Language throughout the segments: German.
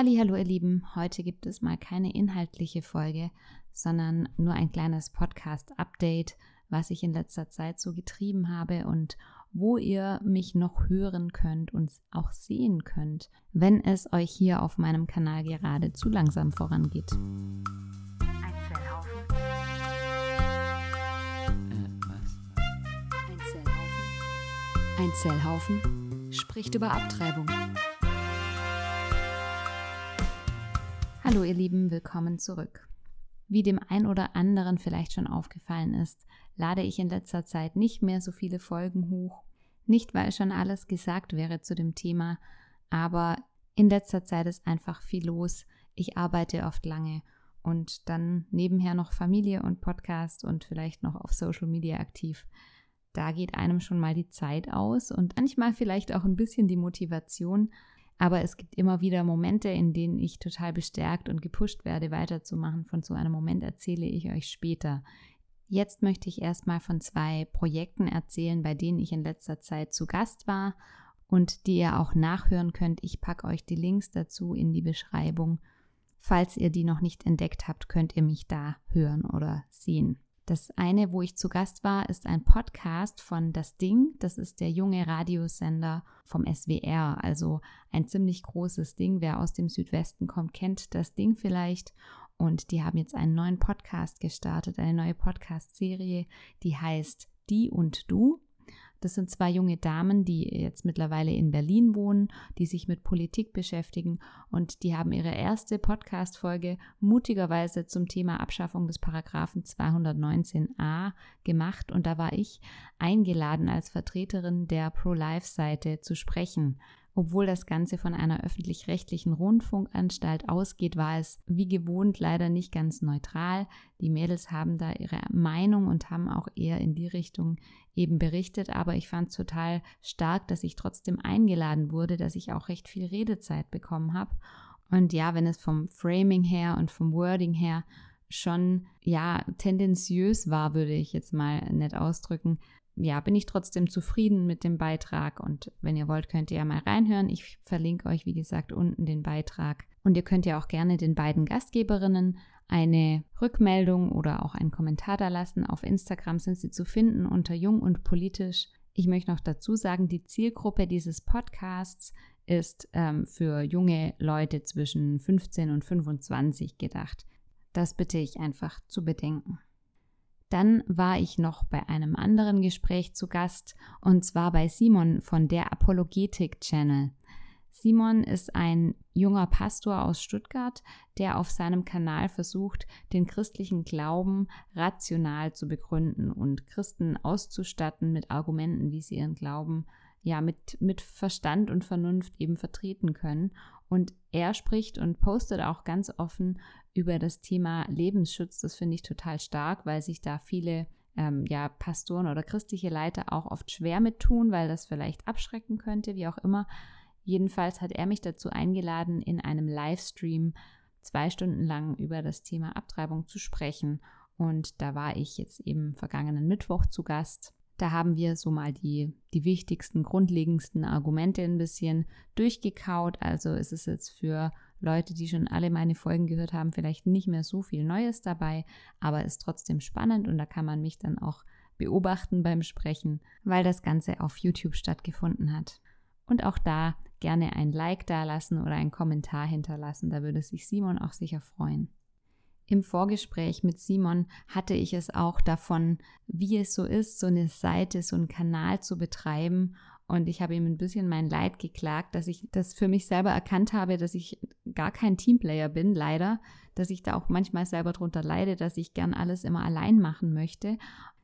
Hallo ihr Lieben, heute gibt es mal keine inhaltliche Folge, sondern nur ein kleines Podcast Update, was ich in letzter Zeit so getrieben habe und wo ihr mich noch hören könnt und auch sehen könnt, wenn es euch hier auf meinem Kanal gerade zu langsam vorangeht. Ein Zellhaufen. Äh, was? Ein Zellhaufen. Ein Zellhaufen spricht über Abtreibung. Hallo ihr Lieben, willkommen zurück. Wie dem ein oder anderen vielleicht schon aufgefallen ist, lade ich in letzter Zeit nicht mehr so viele Folgen hoch. Nicht, weil schon alles gesagt wäre zu dem Thema, aber in letzter Zeit ist einfach viel los. Ich arbeite oft lange und dann nebenher noch Familie und Podcast und vielleicht noch auf Social Media aktiv. Da geht einem schon mal die Zeit aus und manchmal vielleicht auch ein bisschen die Motivation, aber es gibt immer wieder Momente, in denen ich total bestärkt und gepusht werde, weiterzumachen. Von so einem Moment erzähle ich euch später. Jetzt möchte ich erstmal von zwei Projekten erzählen, bei denen ich in letzter Zeit zu Gast war und die ihr auch nachhören könnt. Ich packe euch die Links dazu in die Beschreibung. Falls ihr die noch nicht entdeckt habt, könnt ihr mich da hören oder sehen. Das eine, wo ich zu Gast war, ist ein Podcast von Das Ding. Das ist der junge Radiosender vom SWR, also ein ziemlich großes Ding. Wer aus dem Südwesten kommt, kennt das Ding vielleicht. Und die haben jetzt einen neuen Podcast gestartet, eine neue Podcast-Serie, die heißt Die und Du. Das sind zwei junge Damen, die jetzt mittlerweile in Berlin wohnen, die sich mit Politik beschäftigen und die haben ihre erste Podcast-Folge mutigerweise zum Thema Abschaffung des Paragraphen 219a gemacht und da war ich eingeladen als Vertreterin der Pro-Life-Seite zu sprechen. Obwohl das Ganze von einer öffentlich-rechtlichen Rundfunkanstalt ausgeht, war es wie gewohnt leider nicht ganz neutral. Die Mädels haben da ihre Meinung und haben auch eher in die Richtung eben berichtet, aber ich fand es total stark, dass ich trotzdem eingeladen wurde, dass ich auch recht viel Redezeit bekommen habe. Und ja, wenn es vom Framing her und vom Wording her schon ja tendenziös war, würde ich jetzt mal nett ausdrücken, ja, bin ich trotzdem zufrieden mit dem Beitrag und wenn ihr wollt, könnt ihr ja mal reinhören. Ich verlinke euch, wie gesagt, unten den Beitrag. Und ihr könnt ja auch gerne den beiden Gastgeberinnen eine Rückmeldung oder auch einen Kommentar da lassen. Auf Instagram sind sie zu finden unter Jung und Politisch. Ich möchte noch dazu sagen, die Zielgruppe dieses Podcasts ist ähm, für junge Leute zwischen 15 und 25 gedacht. Das bitte ich einfach zu bedenken. Dann war ich noch bei einem anderen Gespräch zu Gast und zwar bei Simon von der Apologetik Channel. Simon ist ein junger Pastor aus Stuttgart, der auf seinem Kanal versucht, den christlichen Glauben rational zu begründen und Christen auszustatten mit Argumenten, wie sie ihren Glauben ja mit, mit Verstand und Vernunft eben vertreten können. Und er spricht und postet auch ganz offen über das Thema Lebensschutz. Das finde ich total stark, weil sich da viele ähm, ja, Pastoren oder christliche Leiter auch oft schwer mit tun, weil das vielleicht abschrecken könnte, wie auch immer. Jedenfalls hat er mich dazu eingeladen, in einem Livestream zwei Stunden lang über das Thema Abtreibung zu sprechen. Und da war ich jetzt eben vergangenen Mittwoch zu Gast. Da haben wir so mal die, die wichtigsten, grundlegendsten Argumente ein bisschen durchgekaut. Also ist es jetzt für Leute, die schon alle meine Folgen gehört haben, vielleicht nicht mehr so viel Neues dabei, aber ist trotzdem spannend und da kann man mich dann auch beobachten beim Sprechen, weil das Ganze auf YouTube stattgefunden hat. Und auch da gerne ein Like dalassen oder einen Kommentar hinterlassen, da würde sich Simon auch sicher freuen. Im Vorgespräch mit Simon hatte ich es auch davon, wie es so ist, so eine Seite, so einen Kanal zu betreiben. Und ich habe ihm ein bisschen mein Leid geklagt, dass ich das für mich selber erkannt habe, dass ich gar kein Teamplayer bin, leider, dass ich da auch manchmal selber drunter leide, dass ich gern alles immer allein machen möchte,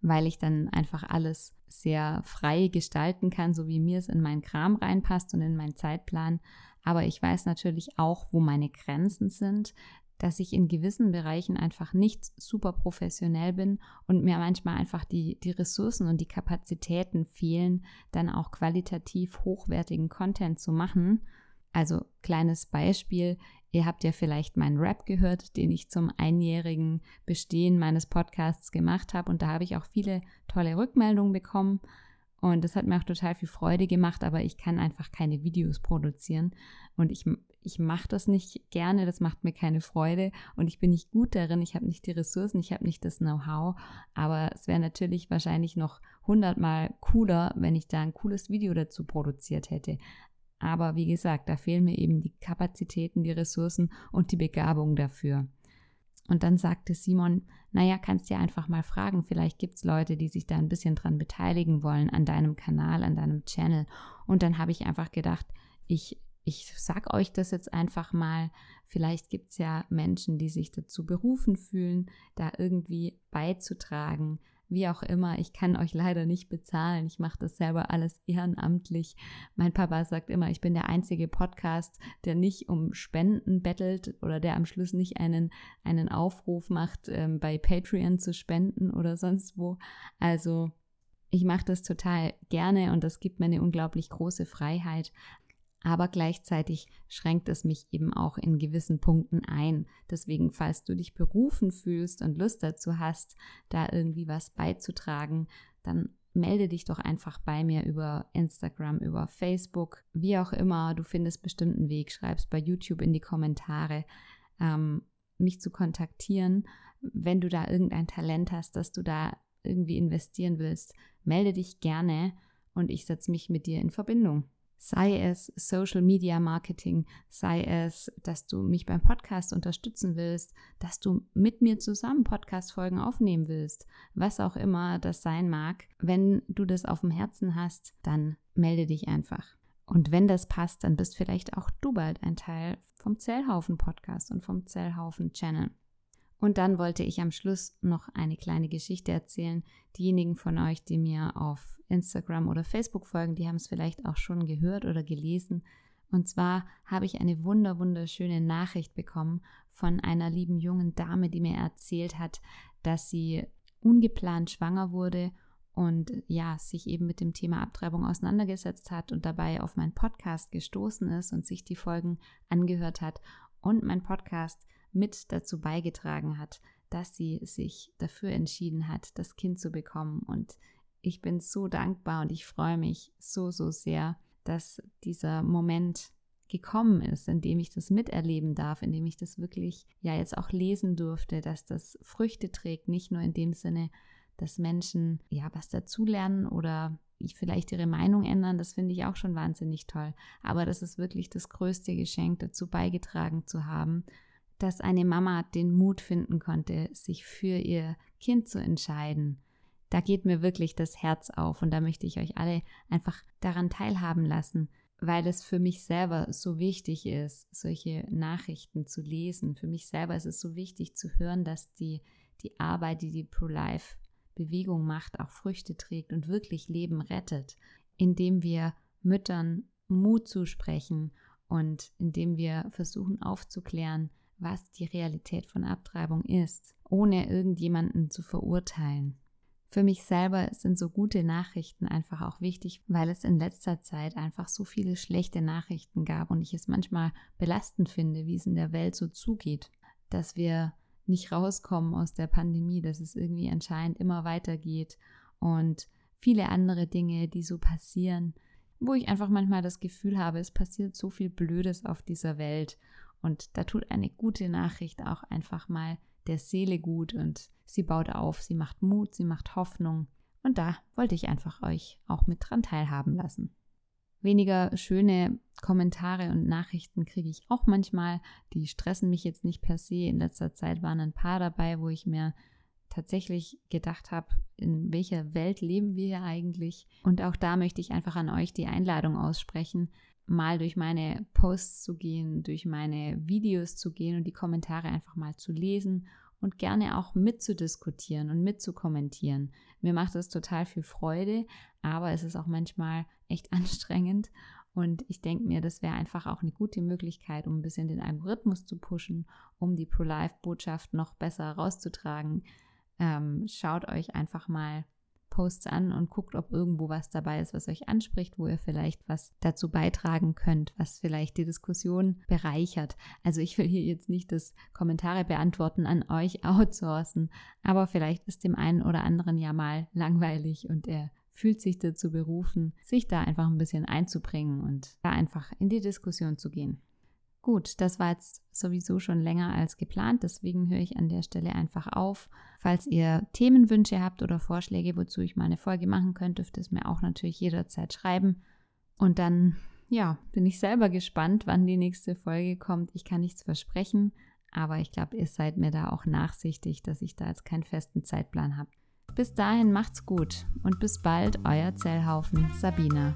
weil ich dann einfach alles sehr frei gestalten kann, so wie mir es in meinen Kram reinpasst und in meinen Zeitplan. Aber ich weiß natürlich auch, wo meine Grenzen sind, dass ich in gewissen Bereichen einfach nicht super professionell bin und mir manchmal einfach die, die Ressourcen und die Kapazitäten fehlen, dann auch qualitativ hochwertigen Content zu machen. Also kleines Beispiel, ihr habt ja vielleicht meinen Rap gehört, den ich zum einjährigen Bestehen meines Podcasts gemacht habe und da habe ich auch viele tolle Rückmeldungen bekommen und das hat mir auch total viel Freude gemacht, aber ich kann einfach keine Videos produzieren und ich ich mache das nicht gerne, das macht mir keine Freude und ich bin nicht gut darin, ich habe nicht die Ressourcen, ich habe nicht das Know-how, aber es wäre natürlich wahrscheinlich noch hundertmal cooler, wenn ich da ein cooles Video dazu produziert hätte. Aber wie gesagt, da fehlen mir eben die Kapazitäten, die Ressourcen und die Begabung dafür. Und dann sagte Simon, naja, kannst ja einfach mal fragen, vielleicht gibt es Leute, die sich da ein bisschen dran beteiligen wollen, an deinem Kanal, an deinem Channel. Und dann habe ich einfach gedacht, ich, ich sag euch das jetzt einfach mal, vielleicht gibt es ja Menschen, die sich dazu berufen fühlen, da irgendwie beizutragen, wie auch immer, ich kann euch leider nicht bezahlen. Ich mache das selber alles ehrenamtlich. Mein Papa sagt immer, ich bin der einzige Podcast, der nicht um Spenden bettelt oder der am Schluss nicht einen, einen Aufruf macht, ähm, bei Patreon zu spenden oder sonst wo. Also ich mache das total gerne und das gibt mir eine unglaublich große Freiheit aber gleichzeitig schränkt es mich eben auch in gewissen Punkten ein. Deswegen, falls du dich berufen fühlst und Lust dazu hast, da irgendwie was beizutragen, dann melde dich doch einfach bei mir über Instagram, über Facebook, wie auch immer. Du findest bestimmt einen Weg, schreibst bei YouTube in die Kommentare, ähm, mich zu kontaktieren. Wenn du da irgendein Talent hast, dass du da irgendwie investieren willst, melde dich gerne und ich setze mich mit dir in Verbindung sei es Social Media Marketing, sei es, dass du mich beim Podcast unterstützen willst, dass du mit mir zusammen Podcast-Folgen aufnehmen willst, was auch immer das sein mag. Wenn du das auf dem Herzen hast, dann melde dich einfach. Und wenn das passt, dann bist vielleicht auch du bald ein Teil vom Zellhaufen Podcast und vom Zellhaufen Channel. Und dann wollte ich am Schluss noch eine kleine Geschichte erzählen. Diejenigen von euch, die mir auf Instagram oder Facebook folgen, die haben es vielleicht auch schon gehört oder gelesen. Und zwar habe ich eine wunder wunderschöne Nachricht bekommen von einer lieben jungen Dame, die mir erzählt hat, dass sie ungeplant schwanger wurde und ja, sich eben mit dem Thema Abtreibung auseinandergesetzt hat und dabei auf meinen Podcast gestoßen ist und sich die Folgen angehört hat und mein Podcast mit dazu beigetragen hat, dass sie sich dafür entschieden hat, das Kind zu bekommen. Und ich bin so dankbar und ich freue mich so, so sehr, dass dieser Moment gekommen ist, in dem ich das miterleben darf, in dem ich das wirklich ja jetzt auch lesen durfte, dass das Früchte trägt, nicht nur in dem Sinne, dass Menschen ja was dazulernen oder vielleicht ihre Meinung ändern, das finde ich auch schon wahnsinnig toll. Aber das ist wirklich das größte Geschenk, dazu beigetragen zu haben, dass eine Mama den Mut finden konnte, sich für ihr Kind zu entscheiden. Da geht mir wirklich das Herz auf und da möchte ich euch alle einfach daran teilhaben lassen, weil es für mich selber so wichtig ist, solche Nachrichten zu lesen. Für mich selber ist es so wichtig zu hören, dass die, die Arbeit, die die Pro-Life-Bewegung macht, auch Früchte trägt und wirklich Leben rettet, indem wir Müttern Mut zusprechen und indem wir versuchen aufzuklären, was die Realität von Abtreibung ist, ohne irgendjemanden zu verurteilen. Für mich selber sind so gute Nachrichten einfach auch wichtig, weil es in letzter Zeit einfach so viele schlechte Nachrichten gab und ich es manchmal belastend finde, wie es in der Welt so zugeht, dass wir nicht rauskommen aus der Pandemie, dass es irgendwie anscheinend immer weitergeht und viele andere Dinge, die so passieren, wo ich einfach manchmal das Gefühl habe, es passiert so viel Blödes auf dieser Welt und da tut eine gute Nachricht auch einfach mal der Seele gut und sie baut auf, sie macht Mut, sie macht Hoffnung. Und da wollte ich einfach euch auch mit dran teilhaben lassen. Weniger schöne Kommentare und Nachrichten kriege ich auch manchmal. Die stressen mich jetzt nicht per se. In letzter Zeit waren ein paar dabei, wo ich mir tatsächlich gedacht habe, in welcher Welt leben wir hier eigentlich? Und auch da möchte ich einfach an euch die Einladung aussprechen, mal durch meine Posts zu gehen, durch meine Videos zu gehen und die Kommentare einfach mal zu lesen und gerne auch mitzudiskutieren und mitzukommentieren. Mir macht das total viel Freude, aber es ist auch manchmal echt anstrengend und ich denke mir, das wäre einfach auch eine gute Möglichkeit, um ein bisschen den Algorithmus zu pushen, um die Pro-Life-Botschaft noch besser rauszutragen. Ähm, schaut euch einfach mal Posts an und guckt, ob irgendwo was dabei ist, was euch anspricht, wo ihr vielleicht was dazu beitragen könnt, was vielleicht die Diskussion bereichert. Also ich will hier jetzt nicht das Kommentare beantworten an euch outsourcen, aber vielleicht ist dem einen oder anderen ja mal langweilig und er fühlt sich dazu berufen, sich da einfach ein bisschen einzubringen und da einfach in die Diskussion zu gehen. Gut, das war jetzt sowieso schon länger als geplant, deswegen höre ich an der Stelle einfach auf. Falls ihr Themenwünsche habt oder Vorschläge, wozu ich mal eine Folge machen könnte, dürft ihr es mir auch natürlich jederzeit schreiben. Und dann, ja, bin ich selber gespannt, wann die nächste Folge kommt. Ich kann nichts versprechen, aber ich glaube, ihr seid mir da auch nachsichtig, dass ich da jetzt keinen festen Zeitplan habe. Bis dahin macht's gut und bis bald, euer Zellhaufen Sabina.